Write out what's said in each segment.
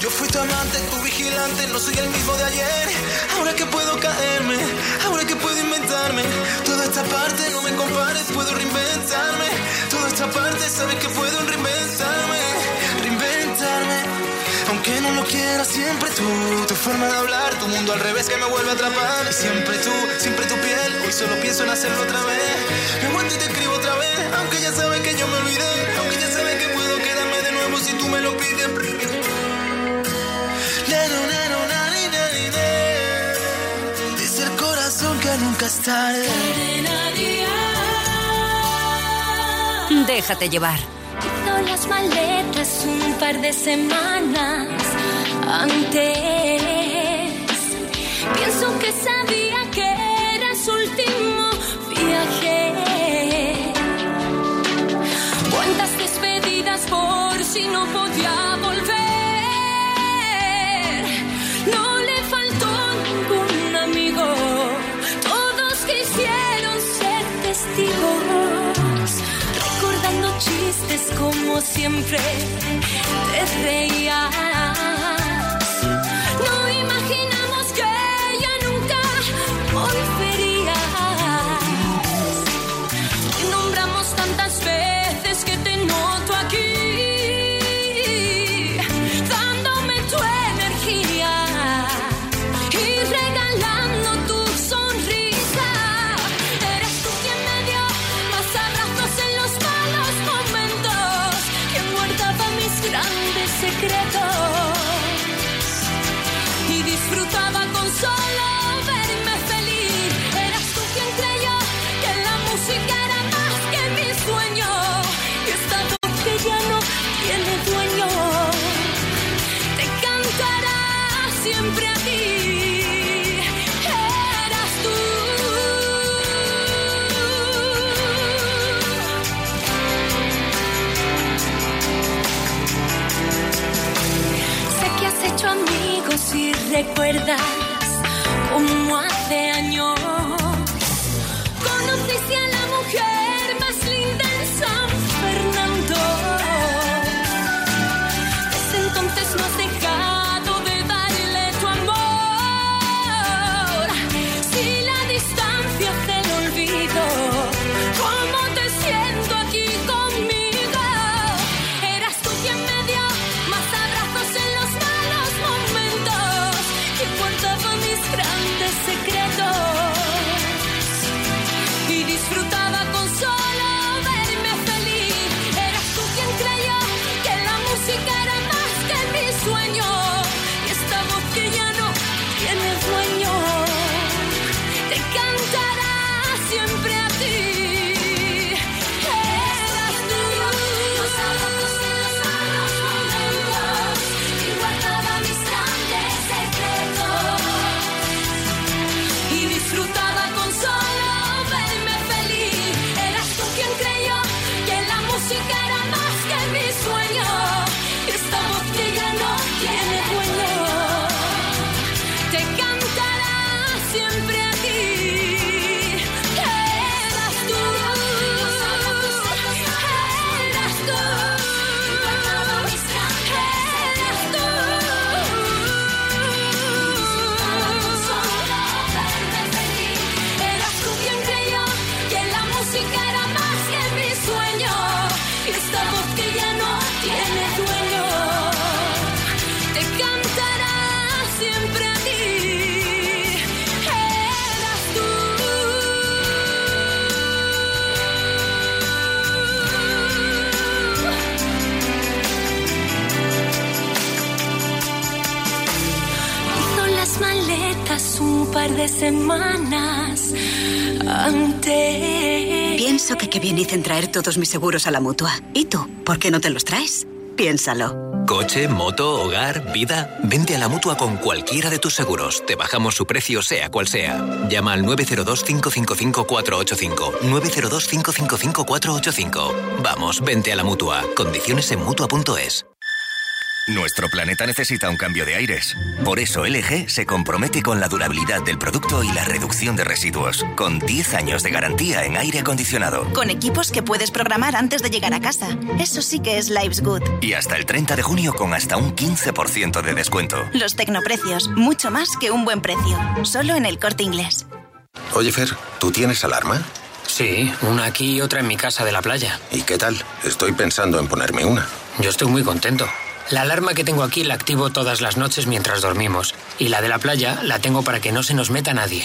Yo fui tu amante, tu vigilante, no soy el mismo de ayer. Ahora que puedo caerme, ahora que puedo inventarme. Toda esta parte no me compares, puedo reinventarme. Toda esta parte sabes que puedo reinventarme, reinventarme. Aunque no lo quiera, siempre tú, tu forma de hablar, tu mundo al revés que me vuelve a atrapar. Siempre tú, siempre tu piel, hoy solo pienso en hacerlo otra vez. Me aguanto y te nunca es tarde. Déjate llevar. Hizo las maletas un par de semanas antes. Pienso que sabía que era su último viaje. Cuántas despedidas por si no podía volver. Chistes como siempre te reías. Recuerdas de semanas antes. Pienso que qué bien hice en traer todos mis seguros a la mutua. ¿Y tú? ¿Por qué no te los traes? Piénsalo. Coche, moto, hogar, vida. Vente a la mutua con cualquiera de tus seguros. Te bajamos su precio, sea cual sea. Llama al 902-555-485. 902-555-485. Vamos, vente a la mutua. Condiciones en mutua.es. Nuestro planeta necesita un cambio de aires. Por eso LG se compromete con la durabilidad del producto y la reducción de residuos, con 10 años de garantía en aire acondicionado. Con equipos que puedes programar antes de llegar a casa. Eso sí que es Lives Good. Y hasta el 30 de junio con hasta un 15% de descuento. Los tecnoprecios, mucho más que un buen precio. Solo en el corte inglés. Oye, Fer, ¿tú tienes alarma? Sí, una aquí y otra en mi casa de la playa. ¿Y qué tal? Estoy pensando en ponerme una. Yo estoy muy contento. La alarma que tengo aquí la activo todas las noches mientras dormimos. Y la de la playa la tengo para que no se nos meta nadie.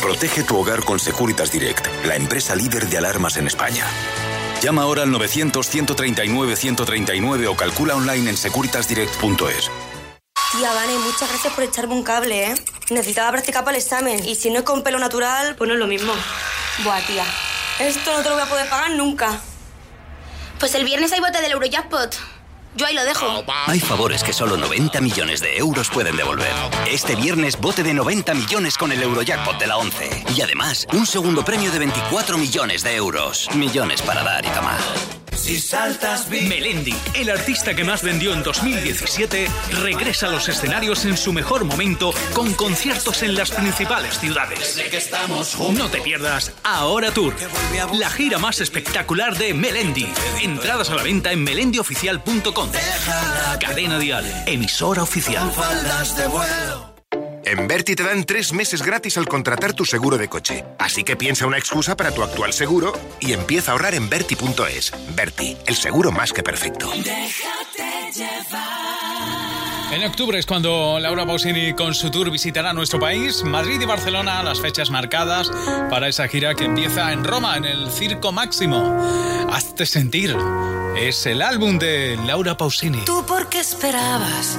Protege tu hogar con Securitas Direct, la empresa líder de alarmas en España. Llama ahora al 900-139-139 o calcula online en securitasdirect.es. Tía, Vane, muchas gracias por echarme un cable, ¿eh? Necesitaba practicar para el examen. Y si no es con pelo natural, pues no es lo mismo. Buah, tía. Esto no te lo voy a poder pagar nunca. Pues el viernes hay bote del Eurojackpot. Yo ahí lo dejo. Hay favores que solo 90 millones de euros pueden devolver. Este viernes bote de 90 millones con el Eurojackpot de la 11. Y además, un segundo premio de 24 millones de euros. Millones para dar y tomar. Si saltas Melendi, el artista que más vendió en 2017, regresa a los escenarios en su mejor momento con conciertos en las principales ciudades. No te pierdas Ahora Tour, la gira más espectacular de Melendi. Entradas a la venta en melendioficial.com. Cadena Dial, emisora oficial. En Berti te dan tres meses gratis al contratar tu seguro de coche. Así que piensa una excusa para tu actual seguro y empieza a ahorrar en Berti.es. Berti, el seguro más que perfecto. En octubre es cuando Laura Pausini con su tour visitará nuestro país, Madrid y Barcelona, las fechas marcadas para esa gira que empieza en Roma, en el Circo Máximo. Hazte sentir. Es el álbum de Laura Pausini. ¿Tú por qué esperabas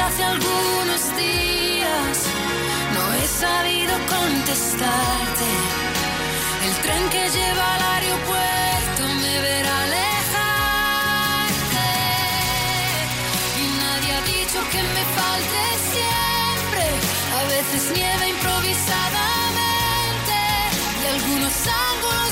Hace algunos días no he sabido contestarte. El tren que lleva al aeropuerto me verá alejarte. Y nadie ha dicho que me falte siempre. A veces nieve improvisadamente. Y algunos ángulos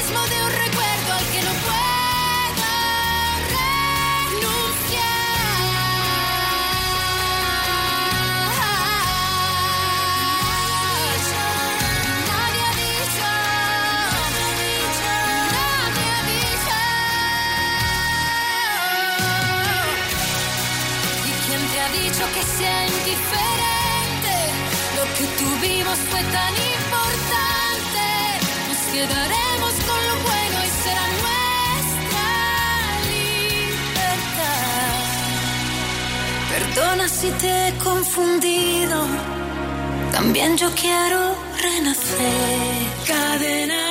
tuvimos fue tan importante. Nos quedaremos con lo bueno y será nuestra libertad. Perdona si te he confundido. También yo quiero renacer. Cadena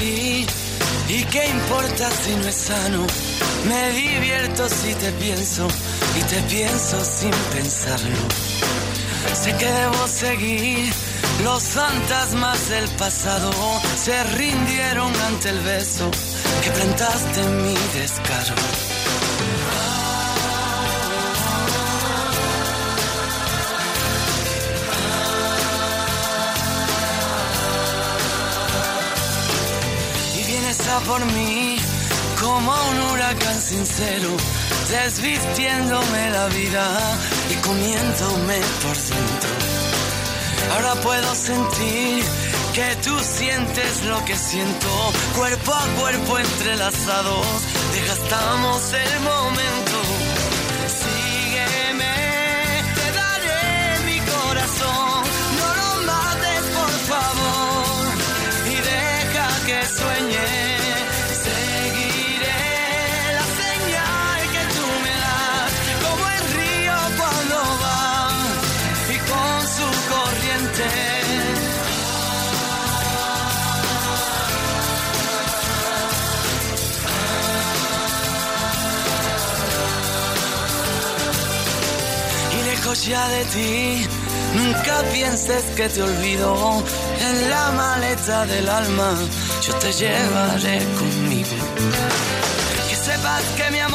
y qué importa si no es sano. Me divierto si te pienso y te pienso sin pensarlo. Sé que debo seguir. Los fantasmas del pasado se rindieron ante el beso que plantaste en mi descaro. Por mí como un huracán sincero, desvistiéndome la vida y comiéndome por dentro. Ahora puedo sentir que tú sientes lo que siento, cuerpo a cuerpo entrelazados, desgastamos el momento. Ya de ti. Nunca pienses que te olvido. En la maleta del alma yo te llevaré conmigo. Que sepas que mi amor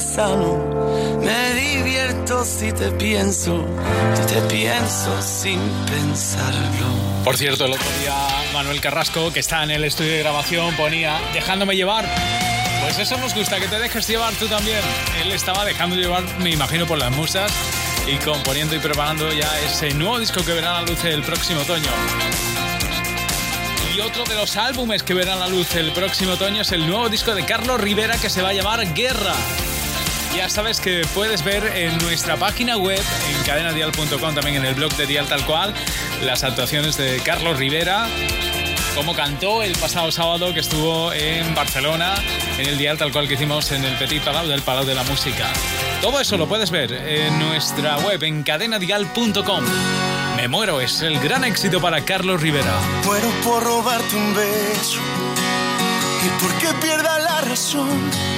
si. Me divierto si te pienso, y te pienso sin pensarlo. Por cierto, el otro día Manuel Carrasco, que está en el estudio de grabación, ponía dejándome llevar. Pues eso nos gusta, que te dejes llevar tú también. Él estaba dejando llevar, me imagino, por las musas y componiendo y preparando ya ese nuevo disco que verá la luz el próximo otoño. Y otro de los álbumes que verán la luz el próximo otoño es el nuevo disco de Carlos Rivera que se va a llamar Guerra. Ya sabes que puedes ver en nuestra página web, en cadenadial.com, también en el blog de Dial Tal Cual, las actuaciones de Carlos Rivera, como cantó el pasado sábado que estuvo en Barcelona, en el Dial Tal Cual que hicimos en el Petit Palau del Palau de la Música. Todo eso lo puedes ver en nuestra web, en cadenadial.com. Me muero es el gran éxito para Carlos Rivera. Muero por robarte un beso y porque pierda la razón.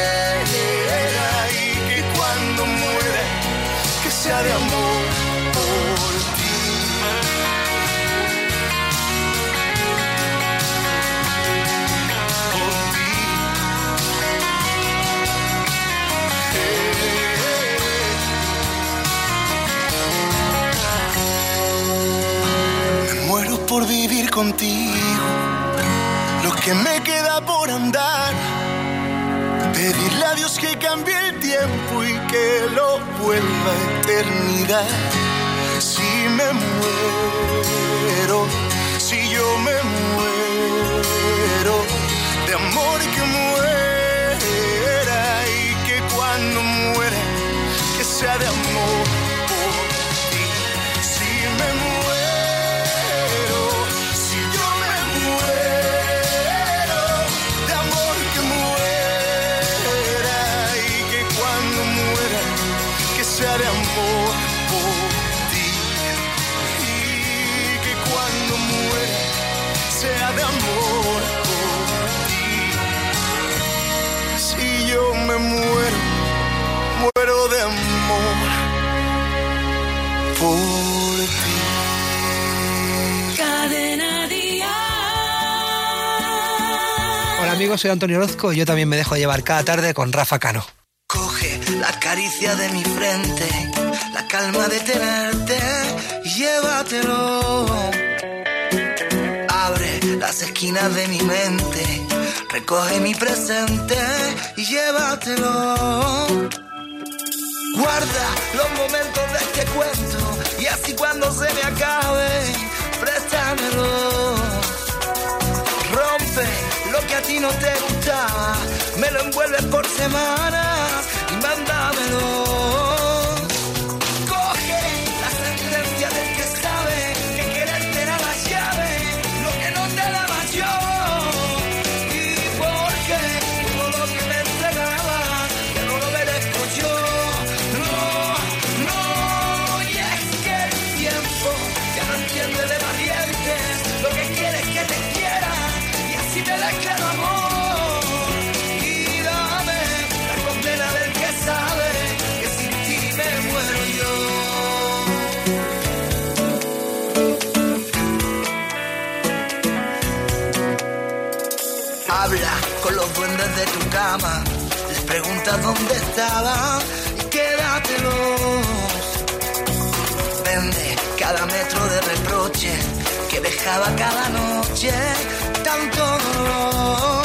de amor por ti. Muero por vivir contigo, lo que me queda por andar. Pedirle a Dios que cambie y que lo vuelva eternidad. Si me muero, si yo me muero, de amor que muera y que cuando muera, que sea de amor amigos, soy Antonio Orozco y yo también me dejo llevar cada tarde con Rafa Cano. Coge la caricia de mi frente, la calma de tenerte llévatelo. Abre las esquinas de mi mente, recoge mi presente y llévatelo. Guarda los momentos de este cuento y así cuando se me acabe, préstamelo. Ti no te gustaba, me lo envuelves por semanas y mándamelo. Con los duendes de tu cama, les preguntas dónde estaban y quédatelos. Vende cada metro de reproche que dejaba cada noche tanto dolor.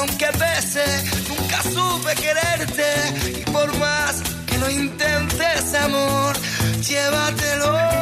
Aunque pese, nunca supe quererte. Y por más que lo intentes, amor, llévatelo.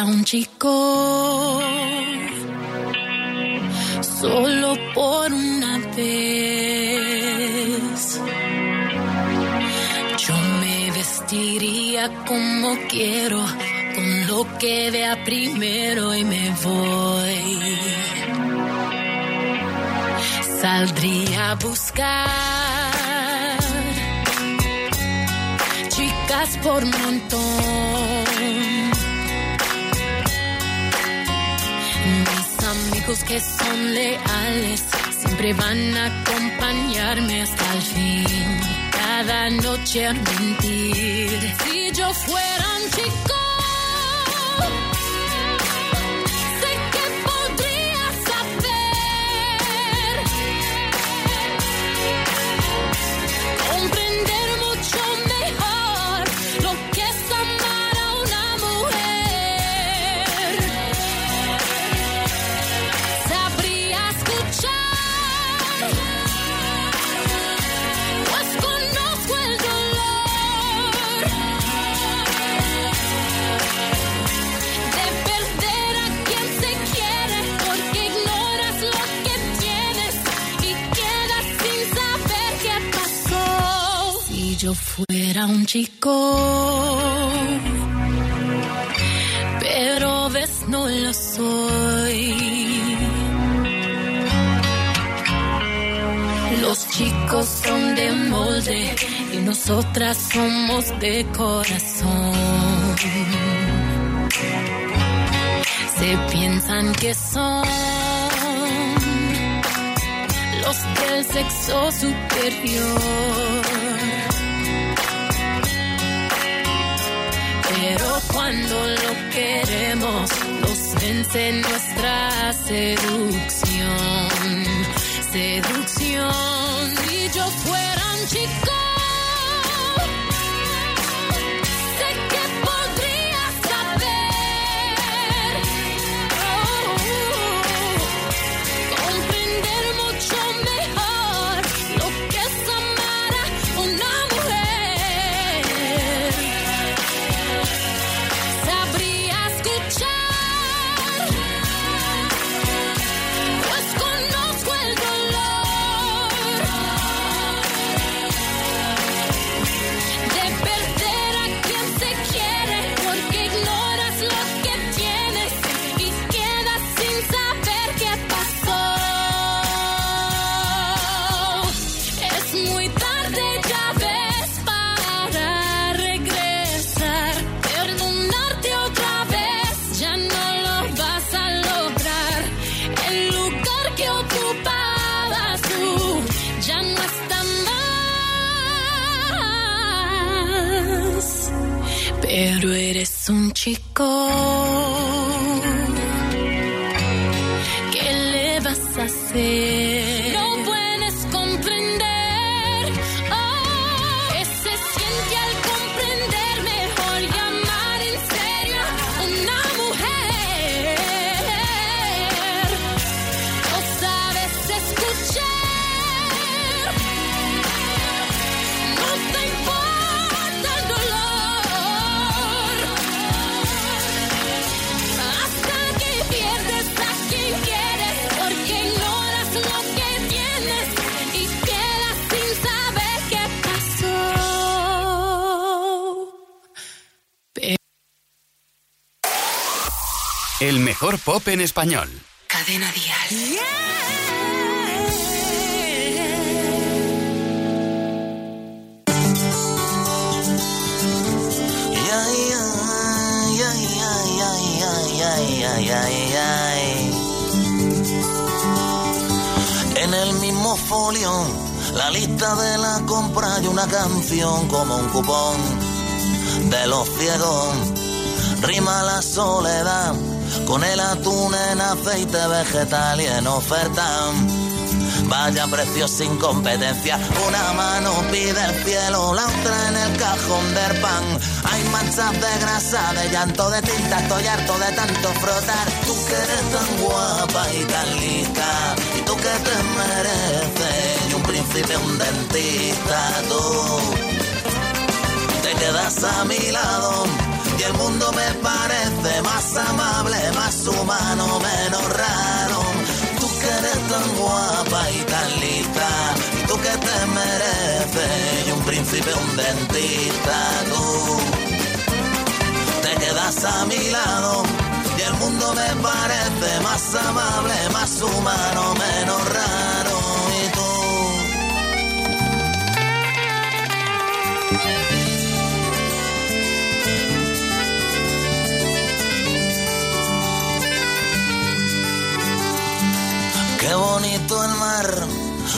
Fuera un chico, solo por una vez, yo me vestiría como quiero, con lo que vea primero y me voy. Saldría a buscar chicas por montón. Amigos que son leales siempre van a acompañarme hasta el fin. Cada noche a mentir. Si yo fuera un chico. Chico, pero ves no lo soy. Los chicos son de molde y nosotras somos de corazón. Se piensan que son los del sexo superior. Cuando lo queremos, nos vence nuestra seducción. Seducción. Si yo fuera chico. En Español. Cadena Dial. En el mismo folio, la lista de la compra y una canción como un cupón de los ciegos. Rima la soledad con el atún en aceite vegetal y en oferta. Vaya precio sin competencia. Una mano pide el cielo, la otra en el cajón del pan. Hay manchas de grasa, de llanto, de tinta. Estoy harto de tanto frotar. Tú que eres tan guapa y tan lista. Y tú que te mereces. Y un príncipe, un dentista. Tú te quedas a mi lado. Y el mundo me parece más amable, más humano, menos raro. Tú que eres tan guapa y tan lista, y tú que te mereces, y un príncipe, un dentista, tú te quedas a mi lado, y el mundo me parece más amable, más humano, menos raro, bonito el mar.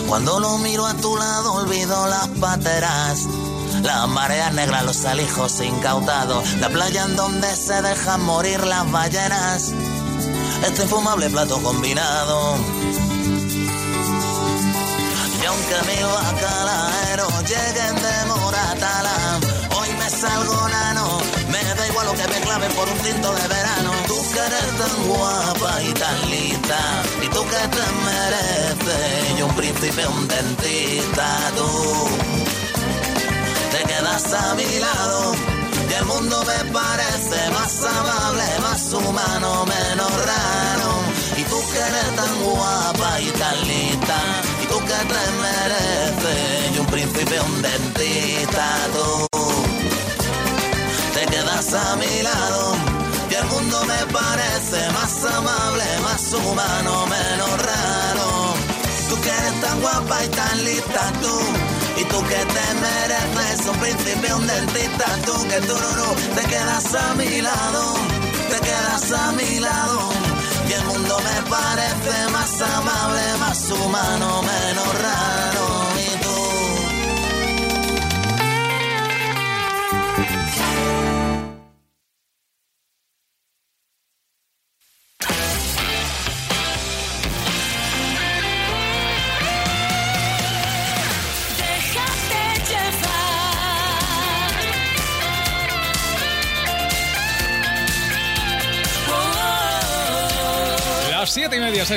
Cuando lo miro a tu lado olvido las pateras. Las mareas negras, los alijos incautados. La playa en donde se dejan morir las ballenas. Este infumable plato combinado. Y aunque mi bacalaero lleguen de Moratala, hoy me salgo nano. Da igual lo que me claven por un tinto de verano. Tú que eres tan guapa y tan lista, y tú que te mereces, y un príncipe, un dentista, tú te quedas a mi lado. Y el mundo me parece más amable, más humano, menos raro. Y tú que eres tan guapa y tan lista, y tú que te mereces, y un príncipe, un dentista, tú a mi lado y el mundo me parece más amable, más humano, menos raro. Tú que eres tan guapa y tan lista tú, y tú que te mereces un príncipe, un dentista, tú que tú te quedas a mi lado, te quedas a mi lado. Y el mundo me parece más amable, más humano, menos raro.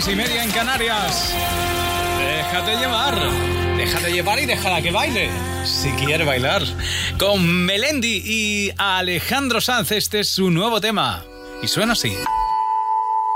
Y media en Canarias. Déjate llevar. Déjate llevar y déjala que baile. Si quiere bailar. Con Melendi y Alejandro Sanz. Este es su nuevo tema. Y suena así.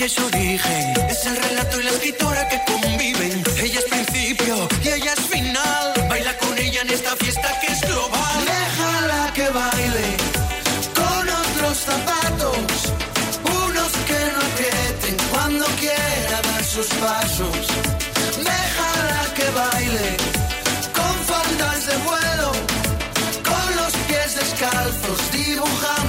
ella es origen. Es el relato y la escritora que conviven. Ella es principio y ella es final. Baila con ella en esta fiesta que es global. Déjala que baile con otros zapatos, unos que no aprieten cuando quiera dar sus pasos. Déjala que baile con faldas de vuelo, con los pies descalzos, dibujando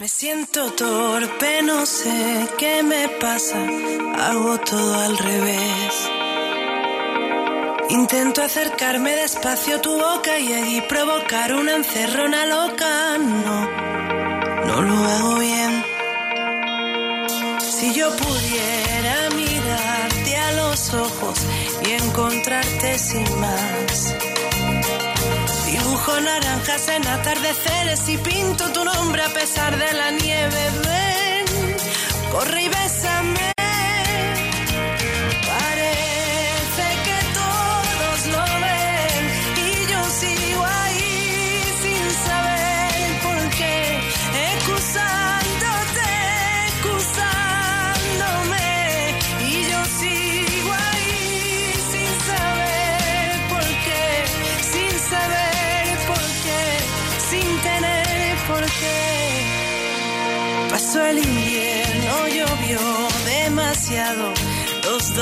Me siento torpe, no sé qué me pasa. Hago todo al revés. Intento acercarme despacio a tu boca y allí provocar una encerrona loca. No, no lo hago bien. Si yo pudiera mirarte a los ojos y encontrarte sin más. Dibujo naranjas en atardeceres y pinto tu nombre a pesar de la nieve. Ven, corre y bésame.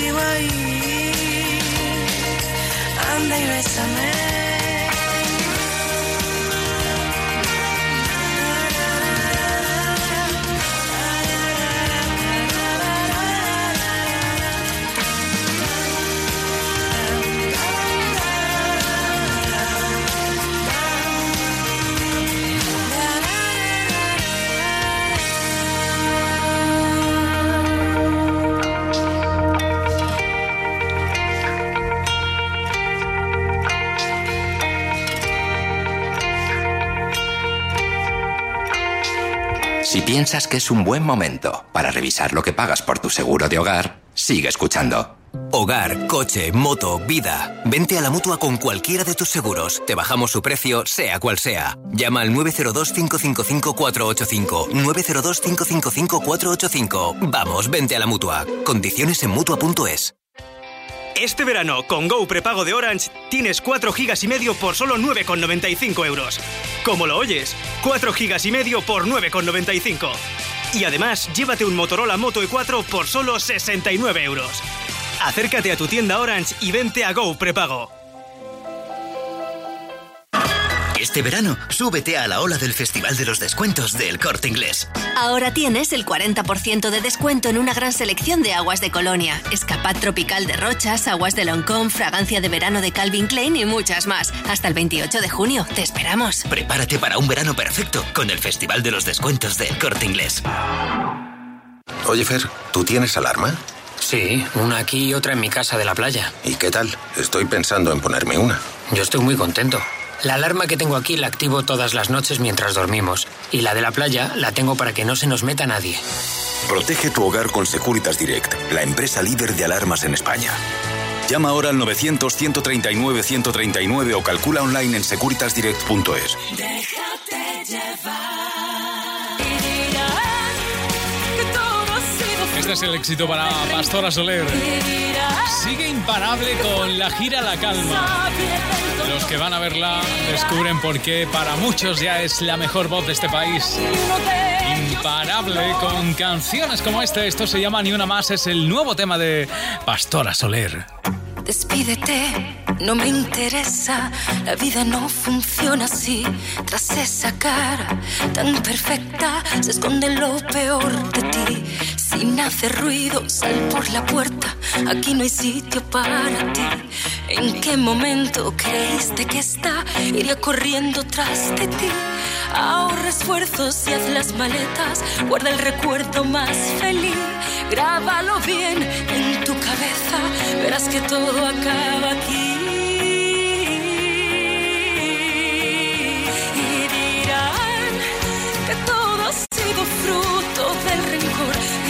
yo sigo ahí. Anda y bésame. Si piensas que es un buen momento para revisar lo que pagas por tu seguro de hogar, sigue escuchando. Hogar, coche, moto, vida. Vente a la mutua con cualquiera de tus seguros. Te bajamos su precio, sea cual sea. Llama al 902-555-485. 902-555-485. Vamos, vente a la mutua. Condiciones en mutua.es. Este verano, con Go prepago de Orange, tienes 4 gigas y medio por solo 9,95 euros. Como lo oyes, 4 gigas y medio por 9,95. Y además, llévate un Motorola Moto E4 por solo 69 euros. Acércate a tu tienda Orange y vente a Go prepago. Este verano, súbete a la ola del Festival de los Descuentos del Corte Inglés. Ahora tienes el 40% de descuento en una gran selección de aguas de Colonia, Escapad Tropical de Rochas, aguas de Loncón, fragancia de verano de Calvin Klein y muchas más. Hasta el 28 de junio. Te esperamos. Prepárate para un verano perfecto con el Festival de los Descuentos del Corte Inglés. Oye, Fer, ¿tú tienes alarma? Sí, una aquí y otra en mi casa de la playa. ¿Y qué tal? Estoy pensando en ponerme una. Yo estoy muy contento. La alarma que tengo aquí la activo todas las noches mientras dormimos. Y la de la playa la tengo para que no se nos meta nadie. Protege tu hogar con Securitas Direct, la empresa líder de alarmas en España. Llama ahora al 900-139-139 o calcula online en securitasdirect.es. Déjate llevar. Este es el éxito para Pastora Soler. Sigue imparable con la gira La Calma. Los que van a verla descubren por qué para muchos ya es la mejor voz de este país. Imparable con canciones como este. Esto se llama Ni una más. Es el nuevo tema de Pastora Soler. Despídete, no me interesa, la vida no funciona así. Tras esa cara tan perfecta se esconde lo peor de ti. Sin hacer ruido, sal por la puerta, aquí no hay sitio para ti. ¿En qué momento creíste que esta iría corriendo tras de ti? Ahorra esfuerzos y haz las maletas, guarda el recuerdo más feliz. Grábalo bien en tu cabeza, verás que todo acaba aquí. Y dirán que todo ha sido fruto del rencor.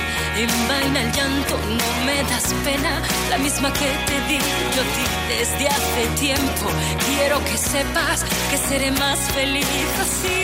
Envaina el llanto, no me das pena. La misma que te di yo ti desde hace tiempo. Quiero que sepas que seré más feliz así.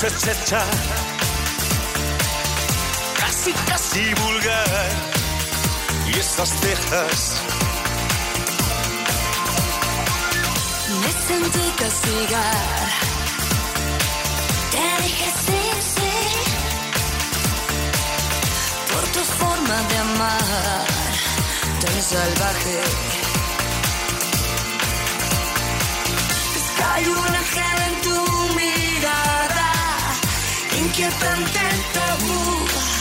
Cha-cha-cha, casi casi vulgar, y esas cejas. Me sentí castigar. Te dije sí. Por tu forma de amar, tan salvaje. Es que hay un ángel que tan tenta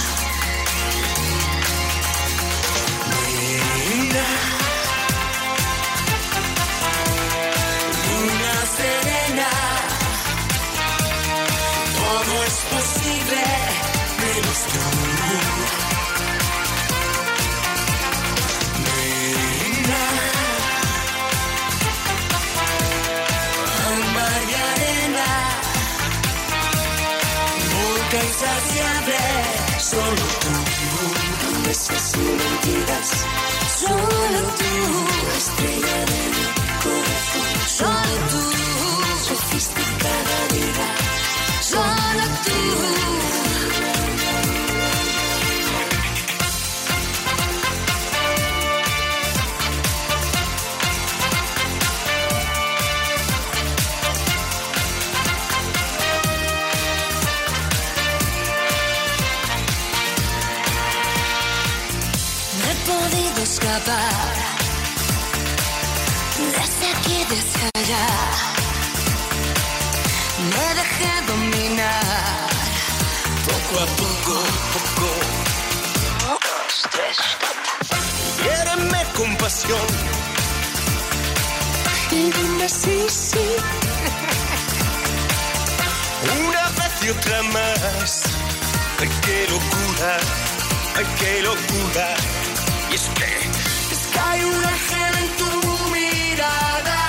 Me dejé dominar poco a poco, poco. Dos, tres, Quiéreme con pasión, y dime sí, sí. una vez y otra más. Ay, qué locura, ay, qué locura. Y es que Es que hay un ángel en tu mirada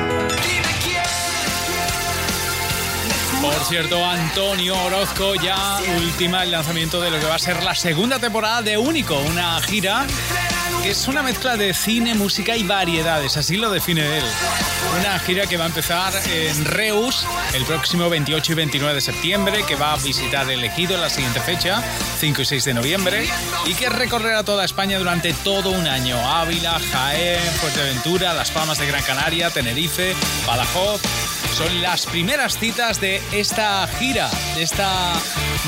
Por cierto, Antonio Orozco ya ultima el lanzamiento de lo que va a ser la segunda temporada de Único, una gira que es una mezcla de cine, música y variedades, así lo define él. Una gira que va a empezar en Reus el próximo 28 y 29 de septiembre, que va a visitar el Ejido en la siguiente fecha, 5 y 6 de noviembre, y que recorrerá toda España durante todo un año. Ávila, Jaén, Fuerteventura, Las Palmas de Gran Canaria, Tenerife, Badajoz. Son las primeras citas de esta gira, de esta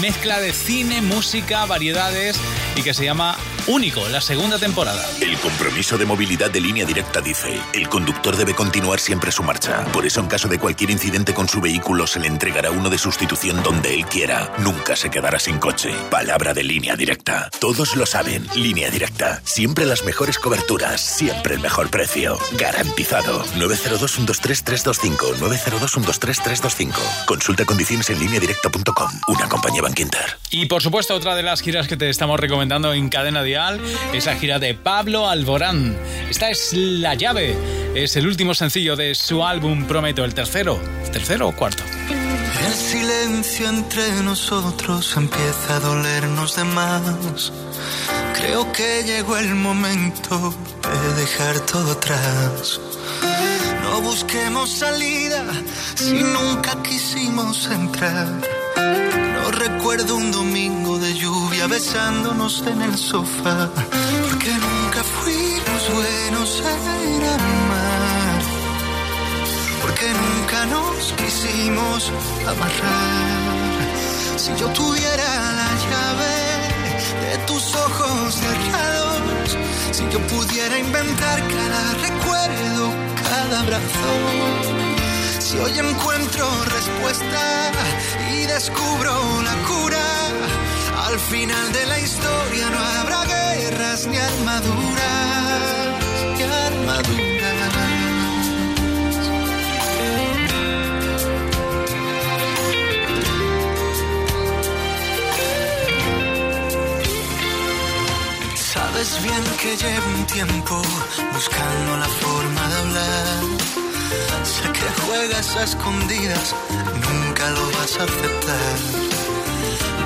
mezcla de cine, música, variedades y que se llama Único, la segunda temporada. El compromiso de movilidad de línea directa dice, el conductor debe continuar siempre su marcha. Por eso en caso de cualquier incidente con su vehículo se le entregará uno de sustitución donde él quiera. Nunca se quedará sin coche. Palabra de línea directa. Todos lo saben, línea directa. Siempre las mejores coberturas, siempre el mejor precio. Garantizado. 902-123-325. 902-123-325. Consulta condiciones en línea directa.com. Una compañía Bankinter. Y por supuesto, otra de las giras que te estamos recomendando en Cadena Dial es la gira de Pablo Alborán. Esta es La Llave, es el último sencillo de su álbum Prometo, el tercero, tercero o cuarto. El silencio entre nosotros empieza a dolernos de más. Creo que llegó el momento de dejar todo atrás. No busquemos salida si nunca quisimos entrar. No recuerdo un domingo de lluvia besándonos en el sofá, porque nunca fuimos buenos en amar, porque nunca nos quisimos amarrar. Si yo tuviera la llave de tus ojos cerrados, si yo pudiera inventar cada recuerdo, cada abrazo. Si hoy encuentro respuesta y descubro la cura, al final de la historia no habrá guerras ni armaduras, ni armaduras. Sabes bien que llevo un tiempo buscando la forma de hablar. Sé que juegas a escondidas, nunca lo vas a aceptar.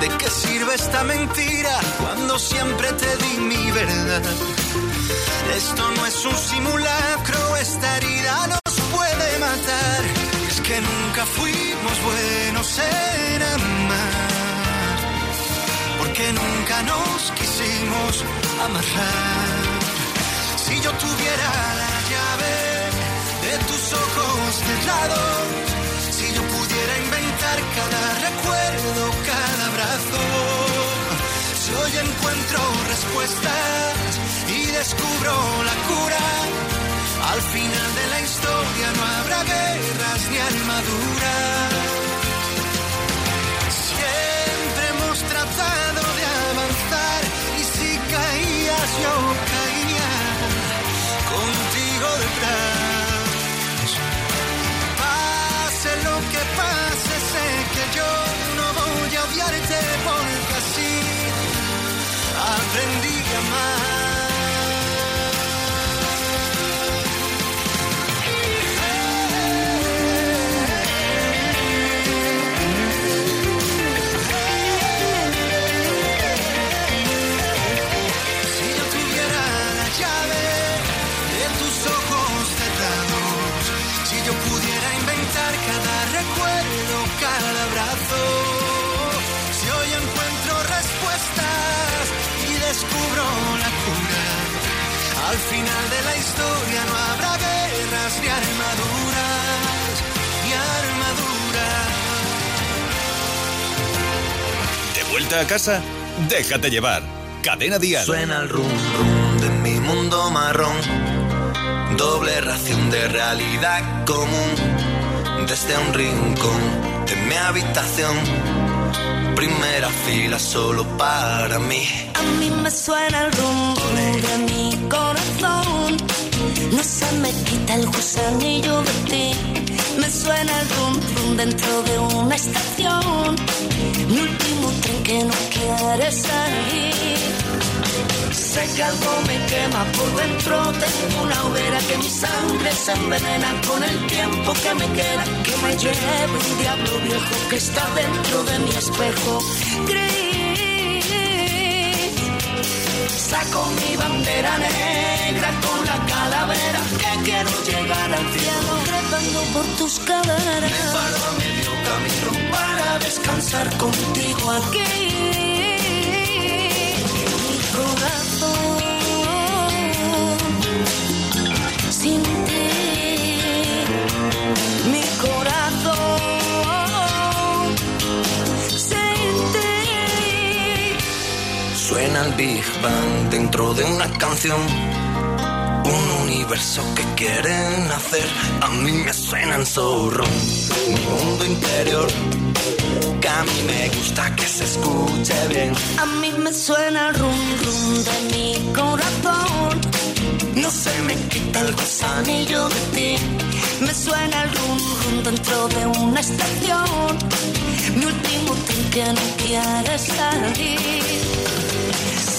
¿De qué sirve esta mentira cuando siempre te di mi verdad? Esto no es un simulacro, esta herida nos puede matar. Es que nunca fuimos buenos en amar, porque nunca nos quisimos amarrar. Si yo tuviera la llave de tus ojos cerrados, pudiera inventar cada recuerdo, cada abrazo, si hoy encuentro respuestas y descubro la cura, al final de la historia no habrá guerras ni armaduras. Historia no habrá guerras ni armaduras, ni armaduras. ¿De vuelta a casa? Déjate llevar. Cadena Dial. Suena el rum rum de mi mundo marrón. Doble ración de realidad común. Desde un rincón de mi habitación. Primera fila solo para mí. A mí me suena el rum rum de mi corazón. No se me quita el gusanillo de ti. Me suena el rum rum dentro de una estación. Mi último tren que no quiere salir. Sé que algo me quema por dentro. Tengo una hoguera que mi sangre se envenena con el tiempo que me queda. Que me lleve un diablo viejo que está dentro de mi espejo. Gris. Saco mi bandera negra con la calavera que quiero llegar al cielo trepando por tus caderas. Me paro a medio camino para descansar contigo aquí. Mi corazón el Big Bang dentro de una canción. Un universo que quieren hacer. A mí me suenan zorro. Mi mundo interior. Que a mí me gusta que se escuche bien. A mí me suena el rum rum de mi corazón. No se me quita el gusanillo de ti. Me suena el rum rum dentro de una estación. Mi último tren que no quiere salir.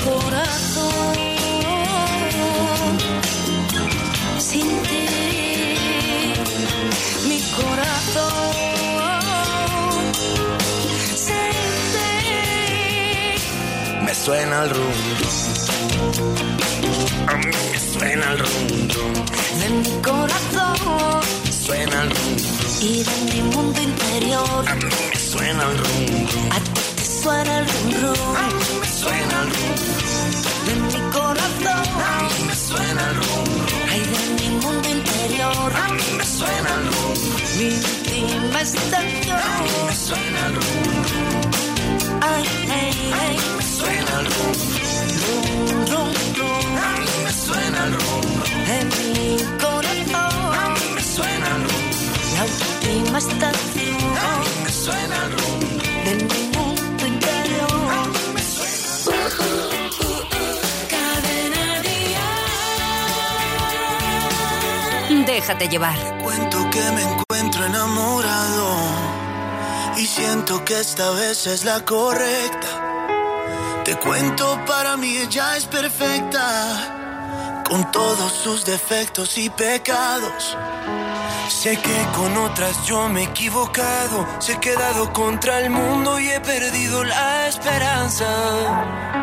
Mi corazón sin ti. Mi corazón sin ti. Me suena el rum A mí me suena el rum de mi corazón Suena el rum y de mi mundo interior. A mí me suena el rum A ti te suena el rum rum. A mí me suena el rum estación. A mí me suena el rum Ay, ay, ay. me suena el rum Rum, rum, rum. A mí me suena el rum En mi corazón. A mí me suena el rum La última estación. A mí me suena el rum De mi mundo interior. A mí me suena Déjate llevar. Cuento que me encuentro enamorado y siento que esta vez es la correcta. Te cuento, para mí ella es perfecta, con todos sus defectos y pecados. Sé que con otras yo me he equivocado, se he quedado contra el mundo y he perdido la esperanza.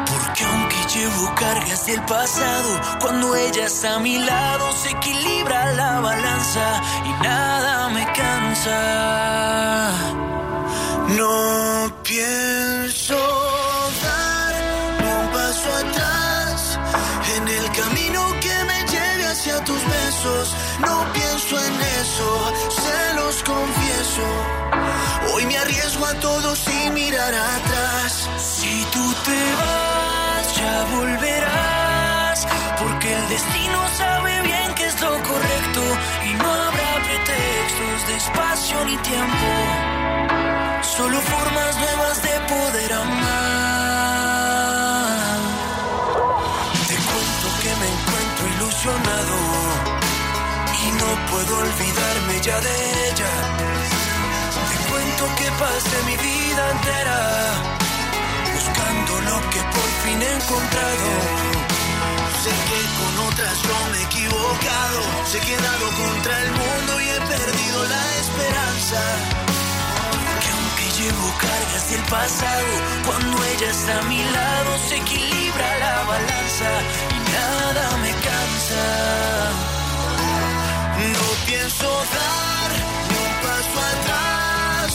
Porque aunque llevo cargas del pasado, cuando ella está a mi lado se equilibra la balanza y nada No pienso dar un paso atrás en el camino que me lleve hacia tus besos. No pienso en eso, se los confieso. Hoy me arriesgo a todo sin mirar atrás. Si tú te vas, ya volverás. Porque el destino sabe bien que es lo correcto. Espacio ni tiempo. Solo formas nuevas de poder amar. Te cuento que me encuentro ilusionado y no puedo olvidarme ya de ella. Te cuento que pasé mi vida entera buscando lo que por fin he encontrado. Que con otras yo me he equivocado, se he quedado contra el mundo y he perdido la esperanza. Que aunque llevo cargas del pasado, cuando ella está a mi lado se equilibra la balanza y nada me cansa. No pienso dar ni un paso atrás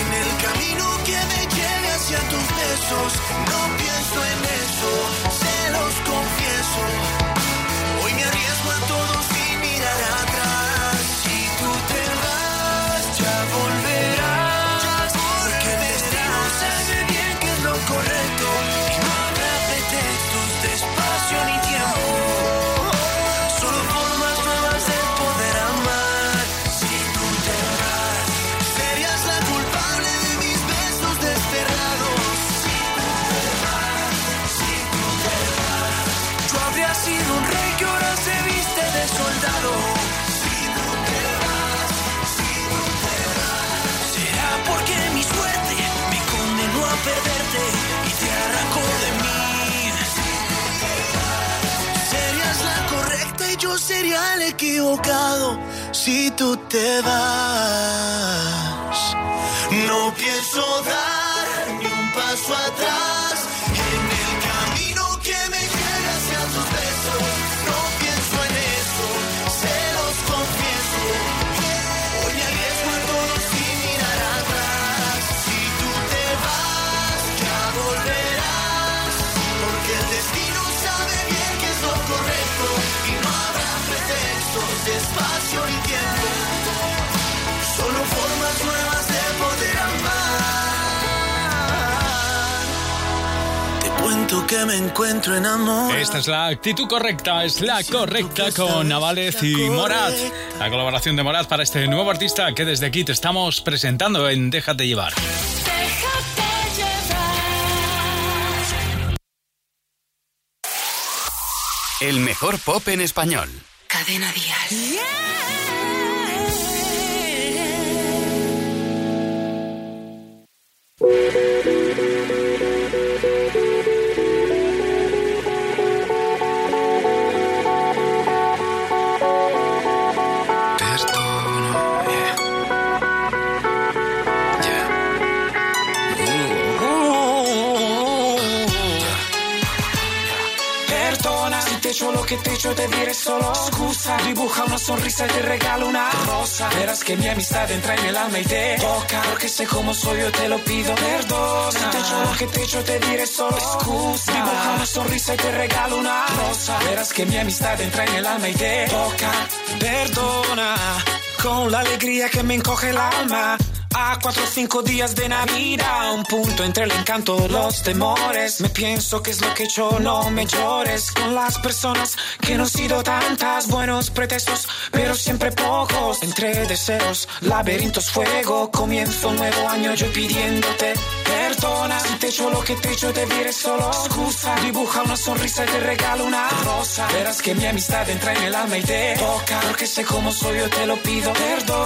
en el camino que me lleve hacia tus besos. No pienso en eso, se los confieso. Hoy sería el equivocado si tú te vas. No pienso dar ni un paso atrás que me encuentro en amor. Esta es la actitud correcta, es la correcta con Navales y Morat. La colaboración de Morat para este nuevo artista que desde aquí te estamos presentando en Déjate llevar. El mejor pop en español. Cadena Dial. Perdona que te echo, te diré solo excusa. Dibuja una sonrisa y te regalo una rosa. Verás que mi amistad entra en el alma y te toca. Porque sé cómo soy, yo te lo pido. Perdona te echo que te echo, te diré solo excusa. Dibuja una sonrisa y te regalo una rosa. Verás que mi amistad entra en el alma y te toca. Perdona con la alegría que me encoge el alma. A cuatro o cinco días de Navidad, un punto entre el encanto los temores. Me pienso que es lo que yo no me llores con las personas que no han sido tantas. Buenos pretextos, pero siempre pocos. Entre deseos, laberintos, fuego. Comienzo un nuevo año yo pidiéndote perdona. Si te echo lo que te echo, te diré solo excusa. Dibuja una sonrisa y te regalo una rosa. Verás que mi amistad entra en el alma y te toca. Porque sé cómo soy, yo te lo pido. Perdona.